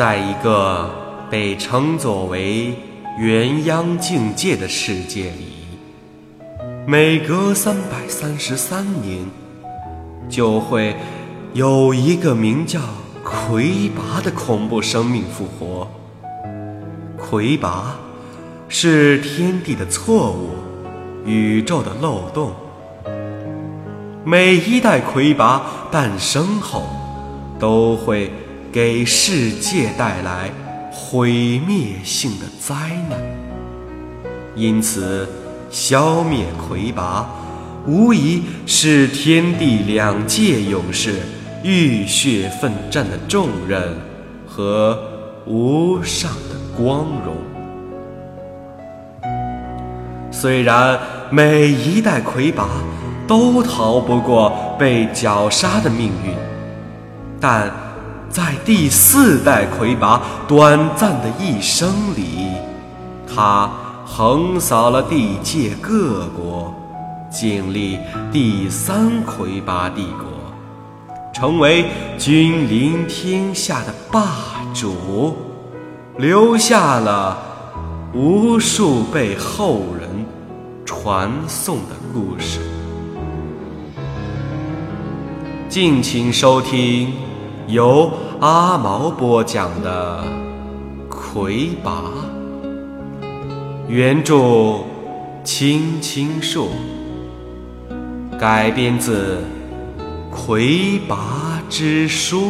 在一个被称作为元央境界的世界里，每隔三百三十三年，就会有一个名叫魁拔的恐怖生命复活。魁拔是天地的错误，宇宙的漏洞。每一代魁拔诞生后，都会。给世界带来毁灭性的灾难，因此消灭魁拔，无疑是天地两界勇士浴血奋战的重任和无上的光荣。虽然每一代魁拔都逃不过被绞杀的命运，但。在第四代魁拔短暂的一生里，他横扫了地界各国，建立第三魁拔帝国，成为君临天下的霸主，留下了无数被后人传颂的故事。敬请收听。由阿毛播讲的《魁拔》，原著青青树，改编自《魁拔之书》。